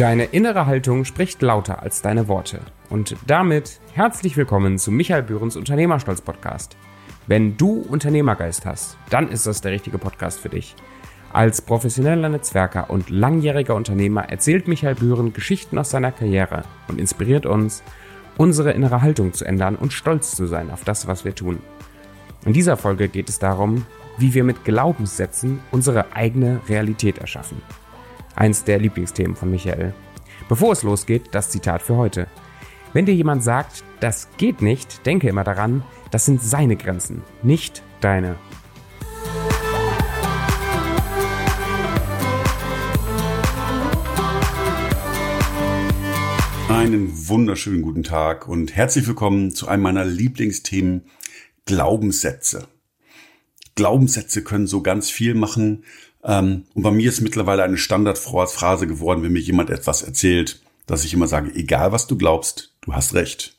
Deine innere Haltung spricht lauter als deine Worte. Und damit herzlich willkommen zu Michael Bührens Unternehmerstolz Podcast. Wenn du Unternehmergeist hast, dann ist das der richtige Podcast für dich. Als professioneller Netzwerker und langjähriger Unternehmer erzählt Michael Bühren Geschichten aus seiner Karriere und inspiriert uns, unsere innere Haltung zu ändern und stolz zu sein auf das, was wir tun. In dieser Folge geht es darum, wie wir mit Glaubenssätzen unsere eigene Realität erschaffen eins der Lieblingsthemen von Michael. Bevor es losgeht, das Zitat für heute. Wenn dir jemand sagt, das geht nicht, denke immer daran, das sind seine Grenzen, nicht deine. Einen wunderschönen guten Tag und herzlich willkommen zu einem meiner Lieblingsthemen Glaubenssätze. Glaubenssätze können so ganz viel machen, ähm, und bei mir ist mittlerweile eine Standardphrase geworden, wenn mir jemand etwas erzählt, dass ich immer sage, egal was du glaubst, du hast recht.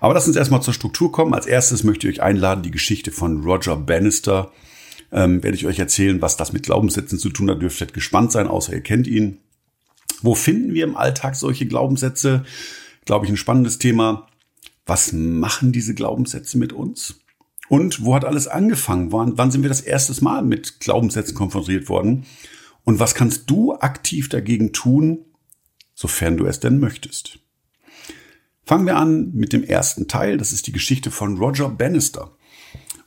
Aber lass uns erstmal zur Struktur kommen. Als erstes möchte ich euch einladen, die Geschichte von Roger Bannister. Ähm, werde ich euch erzählen, was das mit Glaubenssätzen zu tun hat. Dürftet gespannt sein, außer ihr kennt ihn. Wo finden wir im Alltag solche Glaubenssätze? Glaube ich, ein spannendes Thema. Was machen diese Glaubenssätze mit uns? Und wo hat alles angefangen? Wann, wann sind wir das erste Mal mit Glaubenssätzen konfrontiert worden? Und was kannst du aktiv dagegen tun, sofern du es denn möchtest? Fangen wir an mit dem ersten Teil. Das ist die Geschichte von Roger Bannister.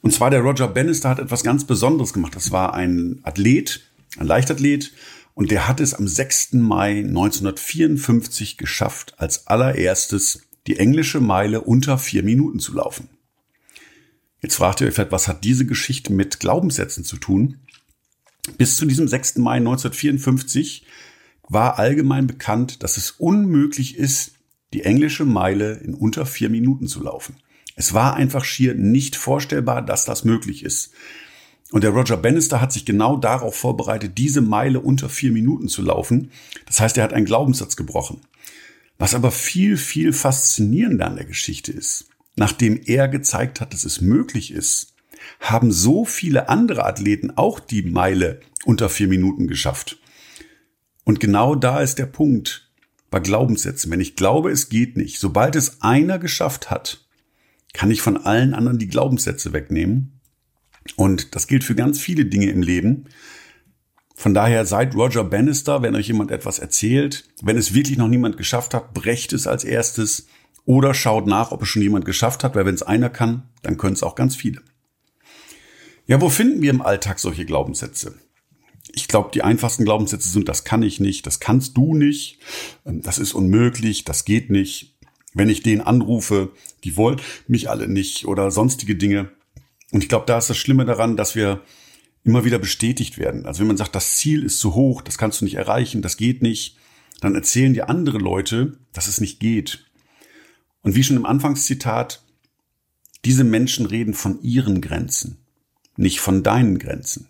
Und zwar der Roger Bannister hat etwas ganz Besonderes gemacht. Das war ein Athlet, ein Leichtathlet. Und der hat es am 6. Mai 1954 geschafft, als allererstes die englische Meile unter vier Minuten zu laufen. Jetzt fragt ihr euch vielleicht, was hat diese Geschichte mit Glaubenssätzen zu tun? Bis zu diesem 6. Mai 1954 war allgemein bekannt, dass es unmöglich ist, die englische Meile in unter vier Minuten zu laufen. Es war einfach schier nicht vorstellbar, dass das möglich ist. Und der Roger Bannister hat sich genau darauf vorbereitet, diese Meile unter vier Minuten zu laufen. Das heißt, er hat einen Glaubenssatz gebrochen. Was aber viel, viel faszinierender an der Geschichte ist, nachdem er gezeigt hat, dass es möglich ist, haben so viele andere Athleten auch die Meile unter vier Minuten geschafft. Und genau da ist der Punkt bei Glaubenssätzen. Wenn ich glaube, es geht nicht, sobald es einer geschafft hat, kann ich von allen anderen die Glaubenssätze wegnehmen. Und das gilt für ganz viele Dinge im Leben. Von daher seid Roger Bannister, wenn euch jemand etwas erzählt. Wenn es wirklich noch niemand geschafft hat, brecht es als erstes oder schaut nach, ob es schon jemand geschafft hat, weil wenn es einer kann, dann können es auch ganz viele. Ja, wo finden wir im Alltag solche Glaubenssätze? Ich glaube, die einfachsten Glaubenssätze sind, das kann ich nicht, das kannst du nicht, ähm, das ist unmöglich, das geht nicht. Wenn ich den anrufe, die wollen mich alle nicht oder sonstige Dinge. Und ich glaube, da ist das Schlimme daran, dass wir immer wieder bestätigt werden. Also wenn man sagt, das Ziel ist zu hoch, das kannst du nicht erreichen, das geht nicht, dann erzählen dir andere Leute, dass es nicht geht. Und wie schon im Anfangszitat, diese Menschen reden von ihren Grenzen, nicht von deinen Grenzen.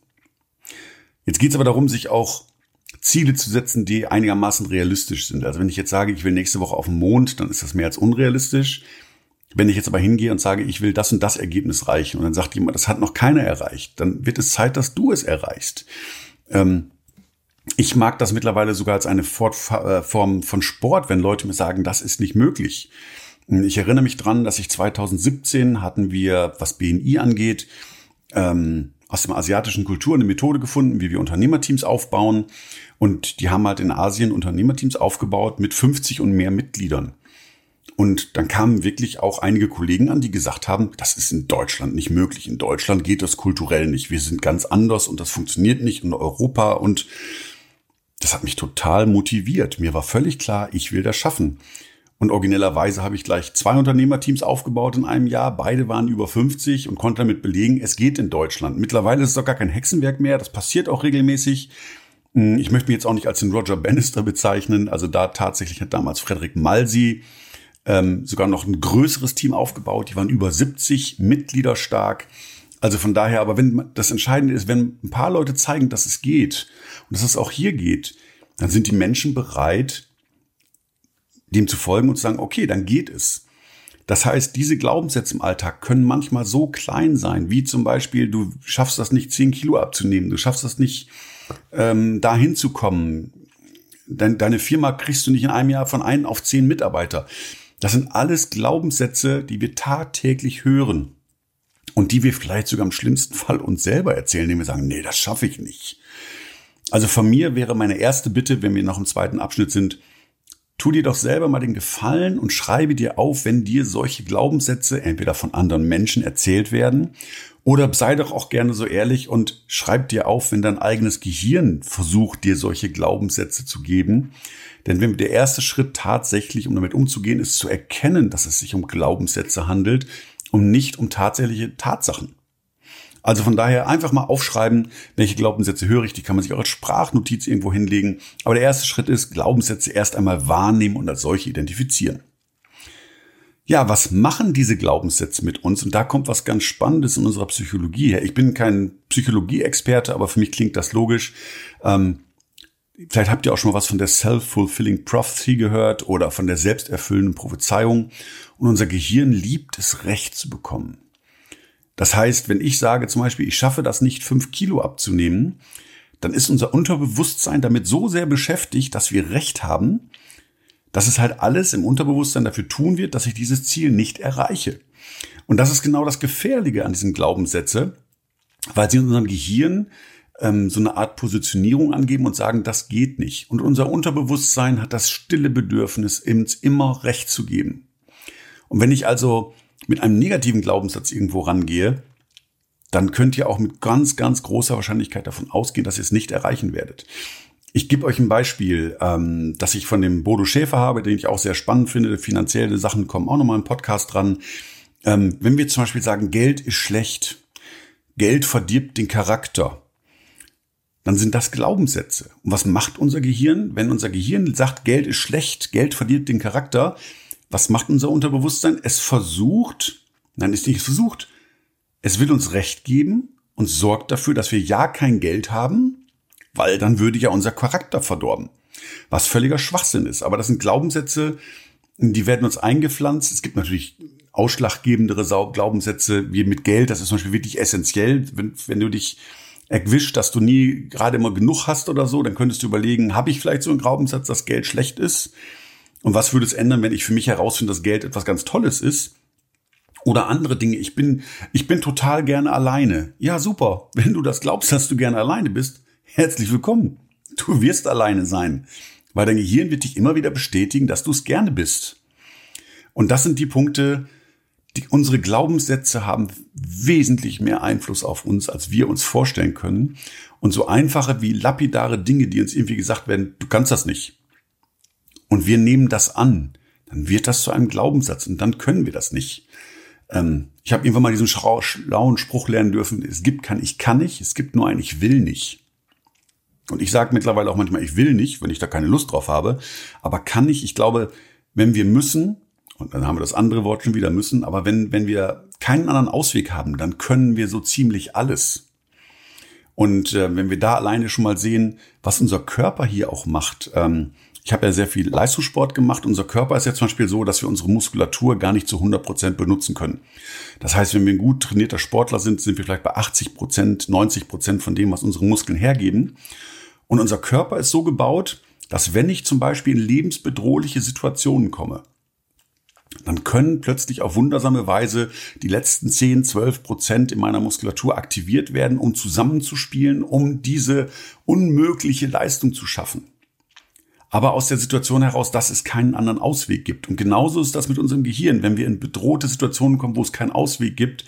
Jetzt geht es aber darum, sich auch Ziele zu setzen, die einigermaßen realistisch sind. Also wenn ich jetzt sage, ich will nächste Woche auf den Mond, dann ist das mehr als unrealistisch. Wenn ich jetzt aber hingehe und sage, ich will das und das Ergebnis erreichen und dann sagt jemand, das hat noch keiner erreicht, dann wird es Zeit, dass du es erreichst. Ähm, ich mag das mittlerweile sogar als eine äh, Form von Sport, wenn Leute mir sagen, das ist nicht möglich. Ich erinnere mich dran, dass ich 2017 hatten wir, was BNI angeht, ähm, aus dem asiatischen Kultur eine Methode gefunden, wie wir Unternehmerteams aufbauen. Und die haben halt in Asien Unternehmerteams aufgebaut mit 50 und mehr Mitgliedern. Und dann kamen wirklich auch einige Kollegen an, die gesagt haben, das ist in Deutschland nicht möglich. In Deutschland geht das kulturell nicht. Wir sind ganz anders und das funktioniert nicht in Europa. Und das hat mich total motiviert. Mir war völlig klar, ich will das schaffen. Und originellerweise habe ich gleich zwei Unternehmerteams aufgebaut in einem Jahr. Beide waren über 50 und konnte damit belegen, es geht in Deutschland. Mittlerweile ist es doch gar kein Hexenwerk mehr. Das passiert auch regelmäßig. Hm, ich möchte mich jetzt auch nicht als den Roger Bannister bezeichnen. Also da tatsächlich hat damals Frederik Malsi ähm, sogar noch ein größeres Team aufgebaut. Die waren über 70 Mitglieder stark. Also von daher, aber wenn das Entscheidende ist, wenn ein paar Leute zeigen, dass es geht und dass es auch hier geht, dann sind die Menschen bereit, dem zu folgen und zu sagen, okay, dann geht es. Das heißt, diese Glaubenssätze im Alltag können manchmal so klein sein, wie zum Beispiel, du schaffst das nicht, 10 Kilo abzunehmen, du schaffst das nicht, ähm, dahin zu kommen. dein, deine Firma kriegst du nicht in einem Jahr von einem auf zehn Mitarbeiter. Das sind alles Glaubenssätze, die wir tagtäglich hören und die wir vielleicht sogar im schlimmsten Fall uns selber erzählen, indem wir sagen, nee, das schaffe ich nicht. Also von mir wäre meine erste Bitte, wenn wir noch im zweiten Abschnitt sind, tu dir doch selber mal den Gefallen und schreibe dir auf, wenn dir solche Glaubenssätze entweder von anderen Menschen erzählt werden oder sei doch auch gerne so ehrlich und schreib dir auf, wenn dein eigenes Gehirn versucht, dir solche Glaubenssätze zu geben. Denn wenn der erste Schritt tatsächlich, um damit umzugehen, ist zu erkennen, dass es sich um Glaubenssätze handelt und nicht um tatsächliche Tatsachen. Also von daher einfach mal aufschreiben, welche Glaubenssätze höre ich, die kann man sich auch als Sprachnotiz irgendwo hinlegen. Aber der erste Schritt ist, Glaubenssätze erst einmal wahrnehmen und als solche identifizieren. Ja, was machen diese Glaubenssätze mit uns? Und da kommt was ganz Spannendes in unserer Psychologie her. Ich bin kein Psychologie-Experte, aber für mich klingt das logisch. Ähm, vielleicht habt ihr auch schon mal was von der Self-Fulfilling Prophecy gehört oder von der selbsterfüllenden Prophezeiung. Und unser Gehirn liebt es, Recht zu bekommen. Das heißt, wenn ich sage zum Beispiel, ich schaffe das nicht, fünf Kilo abzunehmen, dann ist unser Unterbewusstsein damit so sehr beschäftigt, dass wir Recht haben, dass es halt alles im Unterbewusstsein dafür tun wird, dass ich dieses Ziel nicht erreiche. Und das ist genau das Gefährliche an diesen Glaubenssätze, weil sie in unserem Gehirn ähm, so eine Art Positionierung angeben und sagen, das geht nicht. Und unser Unterbewusstsein hat das stille Bedürfnis, uns immer Recht zu geben. Und wenn ich also mit einem negativen Glaubenssatz irgendwo rangehe, dann könnt ihr auch mit ganz, ganz großer Wahrscheinlichkeit davon ausgehen, dass ihr es nicht erreichen werdet. Ich gebe euch ein Beispiel, ähm, das ich von dem Bodo Schäfer habe, den ich auch sehr spannend finde. Finanzielle Sachen kommen auch nochmal im Podcast dran. Ähm, wenn wir zum Beispiel sagen, Geld ist schlecht, Geld verdirbt den Charakter, dann sind das Glaubenssätze. Und was macht unser Gehirn? Wenn unser Gehirn sagt, Geld ist schlecht, Geld verdirbt den Charakter, was macht unser Unterbewusstsein? Es versucht, nein, ist nicht versucht, es will uns Recht geben und sorgt dafür, dass wir ja kein Geld haben, weil dann würde ja unser Charakter verdorben. Was völliger Schwachsinn ist. Aber das sind Glaubenssätze, die werden uns eingepflanzt. Es gibt natürlich ausschlaggebendere Glaubenssätze wie mit Geld. Das ist zum Beispiel wirklich essentiell. Wenn, wenn du dich erwischt, dass du nie gerade immer genug hast oder so, dann könntest du überlegen, habe ich vielleicht so einen Glaubenssatz, dass Geld schlecht ist? Und was würde es ändern, wenn ich für mich herausfinde, dass Geld etwas ganz Tolles ist? Oder andere Dinge. Ich bin, ich bin total gerne alleine. Ja, super. Wenn du das glaubst, dass du gerne alleine bist, herzlich willkommen. Du wirst alleine sein. Weil dein Gehirn wird dich immer wieder bestätigen, dass du es gerne bist. Und das sind die Punkte, die, unsere Glaubenssätze haben wesentlich mehr Einfluss auf uns, als wir uns vorstellen können. Und so einfache wie lapidare Dinge, die uns irgendwie gesagt werden, du kannst das nicht und wir nehmen das an, dann wird das zu einem Glaubenssatz und dann können wir das nicht. Ähm, ich habe irgendwann mal diesen schlauen Spruch lernen dürfen, es gibt kein Ich kann nicht, es gibt nur ein Ich will nicht. Und ich sage mittlerweile auch manchmal, ich will nicht, wenn ich da keine Lust drauf habe. Aber kann nicht, ich glaube, wenn wir müssen, und dann haben wir das andere Wort schon wieder müssen, aber wenn, wenn wir keinen anderen Ausweg haben, dann können wir so ziemlich alles. Und äh, wenn wir da alleine schon mal sehen, was unser Körper hier auch macht, ähm, ich habe ja sehr viel Leistungssport gemacht. Unser Körper ist ja zum Beispiel so, dass wir unsere Muskulatur gar nicht zu 100 Prozent benutzen können. Das heißt, wenn wir ein gut trainierter Sportler sind, sind wir vielleicht bei 80 Prozent, 90 Prozent von dem, was unsere Muskeln hergeben. Und unser Körper ist so gebaut, dass wenn ich zum Beispiel in lebensbedrohliche Situationen komme, dann können plötzlich auf wundersame Weise die letzten 10, 12 Prozent in meiner Muskulatur aktiviert werden, um zusammenzuspielen, um diese unmögliche Leistung zu schaffen aber aus der Situation heraus, dass es keinen anderen Ausweg gibt. Und genauso ist das mit unserem Gehirn. Wenn wir in bedrohte Situationen kommen, wo es keinen Ausweg gibt,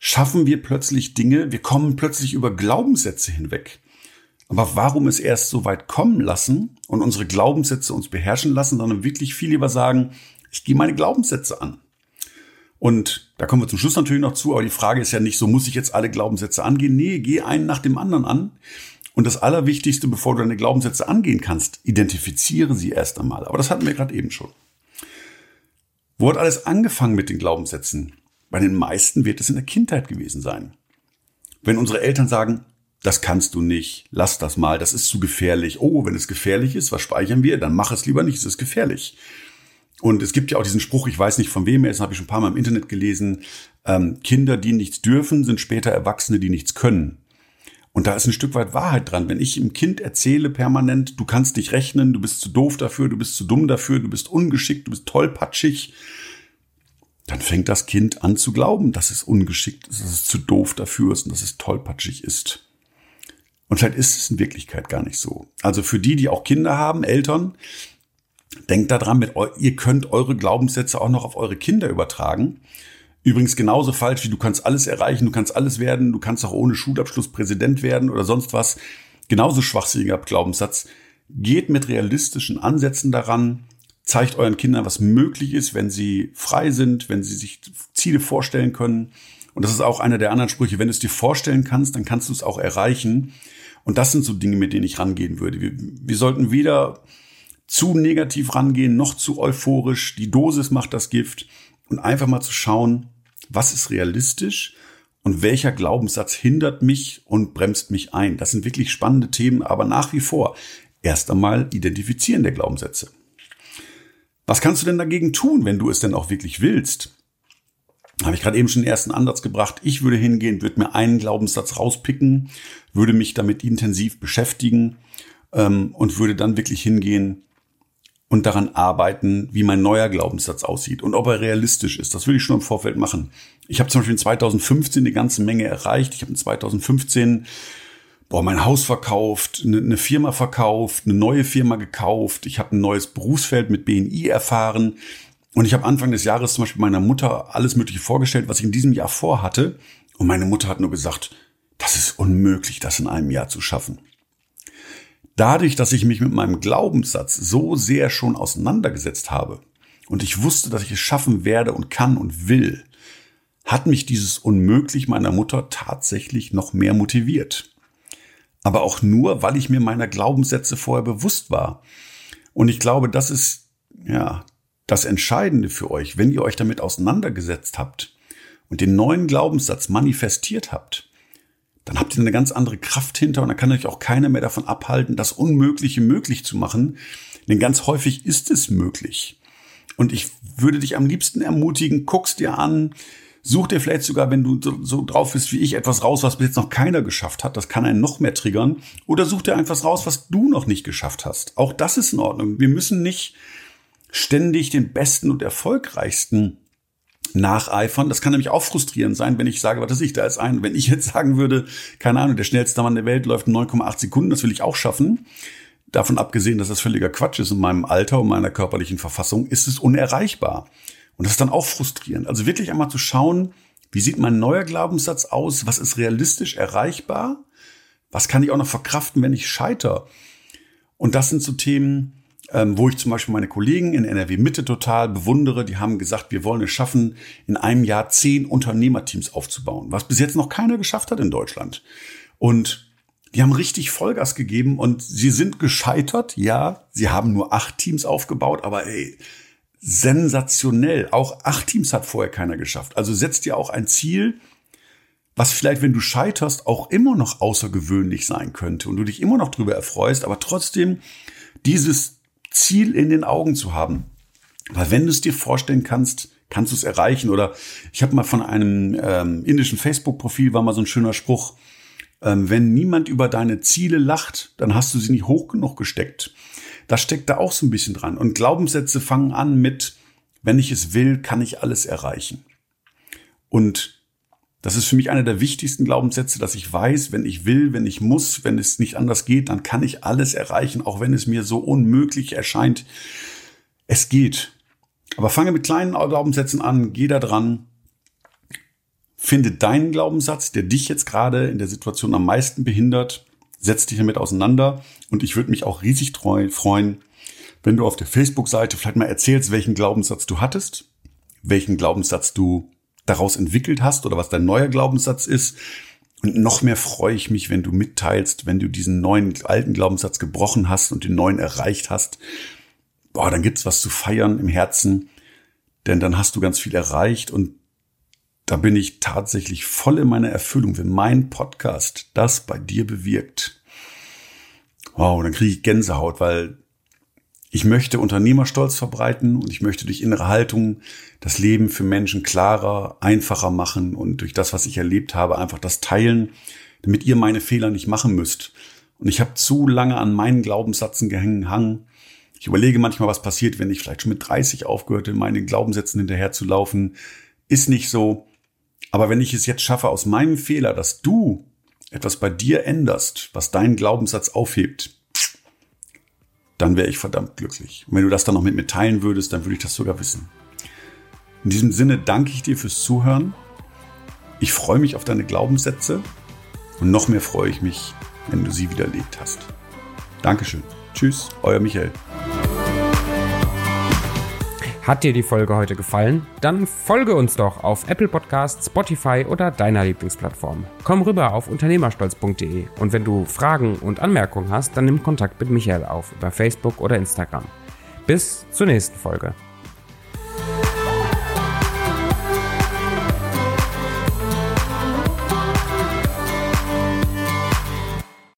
schaffen wir plötzlich Dinge, wir kommen plötzlich über Glaubenssätze hinweg. Aber warum es erst so weit kommen lassen und unsere Glaubenssätze uns beherrschen lassen, sondern wirklich viel lieber sagen, ich gehe meine Glaubenssätze an. Und da kommen wir zum Schluss natürlich noch zu, aber die Frage ist ja nicht so, muss ich jetzt alle Glaubenssätze angehen? Nee, geh einen nach dem anderen an. Und das Allerwichtigste, bevor du deine Glaubenssätze angehen kannst, identifiziere sie erst einmal. Aber das hatten wir gerade eben schon. Wo hat alles angefangen mit den Glaubenssätzen? Bei den meisten wird es in der Kindheit gewesen sein. Wenn unsere Eltern sagen, das kannst du nicht, lass das mal, das ist zu gefährlich. Oh, wenn es gefährlich ist, was speichern wir? Dann mach es lieber nicht, es ist gefährlich. Und es gibt ja auch diesen Spruch, ich weiß nicht von wem er ist, habe ich schon ein paar Mal im Internet gelesen, ähm, Kinder, die nichts dürfen, sind später Erwachsene, die nichts können. Und da ist ein Stück weit Wahrheit dran. Wenn ich dem Kind erzähle permanent, du kannst nicht rechnen, du bist zu doof dafür, du bist zu dumm dafür, du bist ungeschickt, du bist tollpatschig, dann fängt das Kind an zu glauben, dass es ungeschickt ist, dass es zu doof dafür ist und dass es tollpatschig ist. Und vielleicht ist es in Wirklichkeit gar nicht so. Also für die, die auch Kinder haben, Eltern, denkt daran, mit, ihr könnt eure Glaubenssätze auch noch auf eure Kinder übertragen. Übrigens genauso falsch wie du kannst alles erreichen, du kannst alles werden, du kannst auch ohne Schulabschluss Präsident werden oder sonst was. Genauso schwachsinniger Glaubenssatz. Geht mit realistischen Ansätzen daran, zeigt euren Kindern, was möglich ist, wenn sie frei sind, wenn sie sich Ziele vorstellen können. Und das ist auch einer der anderen Sprüche. Wenn du es dir vorstellen kannst, dann kannst du es auch erreichen. Und das sind so Dinge, mit denen ich rangehen würde. Wir, wir sollten weder zu negativ rangehen, noch zu euphorisch. Die Dosis macht das Gift. Und einfach mal zu schauen, was ist realistisch und welcher Glaubenssatz hindert mich und bremst mich ein. Das sind wirklich spannende Themen, aber nach wie vor erst einmal identifizieren der Glaubenssätze. Was kannst du denn dagegen tun, wenn du es denn auch wirklich willst? Habe ich gerade eben schon den ersten Ansatz gebracht. Ich würde hingehen, würde mir einen Glaubenssatz rauspicken, würde mich damit intensiv beschäftigen ähm, und würde dann wirklich hingehen und daran arbeiten, wie mein neuer Glaubenssatz aussieht und ob er realistisch ist. Das würde ich schon im Vorfeld machen. Ich habe zum Beispiel in 2015 eine ganze Menge erreicht. Ich habe in 2015 boah, mein Haus verkauft, eine, eine Firma verkauft, eine neue Firma gekauft. Ich habe ein neues Berufsfeld mit BNI erfahren. Und ich habe Anfang des Jahres zum Beispiel meiner Mutter alles Mögliche vorgestellt, was ich in diesem Jahr vorhatte. Und meine Mutter hat nur gesagt, das ist unmöglich, das in einem Jahr zu schaffen. Dadurch, dass ich mich mit meinem Glaubenssatz so sehr schon auseinandergesetzt habe und ich wusste, dass ich es schaffen werde und kann und will, hat mich dieses Unmöglich meiner Mutter tatsächlich noch mehr motiviert. Aber auch nur, weil ich mir meiner Glaubenssätze vorher bewusst war. Und ich glaube, das ist, ja, das Entscheidende für euch, wenn ihr euch damit auseinandergesetzt habt und den neuen Glaubenssatz manifestiert habt, dann habt ihr eine ganz andere Kraft hinter und dann kann euch auch keiner mehr davon abhalten, das Unmögliche möglich zu machen. Denn ganz häufig ist es möglich. Und ich würde dich am liebsten ermutigen, guck's dir an, such dir vielleicht sogar, wenn du so, so drauf bist wie ich, etwas raus, was bis jetzt noch keiner geschafft hat. Das kann einen noch mehr triggern. Oder such dir einfach raus, was du noch nicht geschafft hast. Auch das ist in Ordnung. Wir müssen nicht ständig den besten und erfolgreichsten nacheifern. Das kann nämlich auch frustrierend sein, wenn ich sage, was ist ich, da ist ein, wenn ich jetzt sagen würde, keine Ahnung, der schnellste Mann der Welt läuft 9,8 Sekunden, das will ich auch schaffen. Davon abgesehen, dass das völliger Quatsch ist in meinem Alter und meiner körperlichen Verfassung, ist es unerreichbar. Und das ist dann auch frustrierend. Also wirklich einmal zu schauen, wie sieht mein neuer Glaubenssatz aus? Was ist realistisch erreichbar? Was kann ich auch noch verkraften, wenn ich scheiter? Und das sind so Themen, ähm, wo ich zum Beispiel meine Kollegen in NRW Mitte total bewundere. Die haben gesagt, wir wollen es schaffen, in einem Jahr zehn Unternehmerteams aufzubauen, was bis jetzt noch keiner geschafft hat in Deutschland. Und die haben richtig Vollgas gegeben und sie sind gescheitert. Ja, sie haben nur acht Teams aufgebaut, aber ey, sensationell. Auch acht Teams hat vorher keiner geschafft. Also setzt dir auch ein Ziel, was vielleicht, wenn du scheiterst, auch immer noch außergewöhnlich sein könnte und du dich immer noch drüber erfreust, aber trotzdem dieses Ziel in den Augen zu haben. Weil wenn du es dir vorstellen kannst, kannst du es erreichen. Oder ich habe mal von einem ähm, indischen Facebook-Profil war mal so ein schöner Spruch. Ähm, wenn niemand über deine Ziele lacht, dann hast du sie nicht hoch genug gesteckt. Das steckt da auch so ein bisschen dran. Und Glaubenssätze fangen an mit, wenn ich es will, kann ich alles erreichen. Und das ist für mich einer der wichtigsten Glaubenssätze, dass ich weiß, wenn ich will, wenn ich muss, wenn es nicht anders geht, dann kann ich alles erreichen, auch wenn es mir so unmöglich erscheint. Es geht. Aber fange mit kleinen Glaubenssätzen an, geh da dran. Finde deinen Glaubenssatz, der dich jetzt gerade in der Situation am meisten behindert. Setz dich damit auseinander. Und ich würde mich auch riesig freuen, wenn du auf der Facebook-Seite vielleicht mal erzählst, welchen Glaubenssatz du hattest, welchen Glaubenssatz du daraus entwickelt hast oder was dein neuer Glaubenssatz ist. Und noch mehr freue ich mich, wenn du mitteilst, wenn du diesen neuen alten Glaubenssatz gebrochen hast und den neuen erreicht hast. Boah, dann gibt's was zu feiern im Herzen, denn dann hast du ganz viel erreicht und da bin ich tatsächlich voll in meiner Erfüllung, wenn mein Podcast das bei dir bewirkt. Wow, dann kriege ich Gänsehaut, weil ich möchte Unternehmerstolz verbreiten und ich möchte durch innere Haltung das Leben für Menschen klarer, einfacher machen und durch das, was ich erlebt habe, einfach das teilen, damit ihr meine Fehler nicht machen müsst. Und ich habe zu lange an meinen Glaubenssätzen gehangen. Ich überlege manchmal, was passiert, wenn ich vielleicht schon mit 30 aufgehört in meinen Glaubenssätzen hinterher zu laufen. Ist nicht so. Aber wenn ich es jetzt schaffe, aus meinem Fehler, dass du etwas bei dir änderst, was deinen Glaubenssatz aufhebt, dann wäre ich verdammt glücklich. Und wenn du das dann noch mit mir teilen würdest, dann würde ich das sogar wissen. In diesem Sinne danke ich dir fürs Zuhören. Ich freue mich auf deine Glaubenssätze und noch mehr freue ich mich, wenn du sie widerlegt hast. Dankeschön. Tschüss, euer Michael. Hat dir die Folge heute gefallen? Dann folge uns doch auf Apple Podcasts, Spotify oder deiner Lieblingsplattform. Komm rüber auf unternehmerstolz.de und wenn du Fragen und Anmerkungen hast, dann nimm Kontakt mit Michael auf über Facebook oder Instagram. Bis zur nächsten Folge.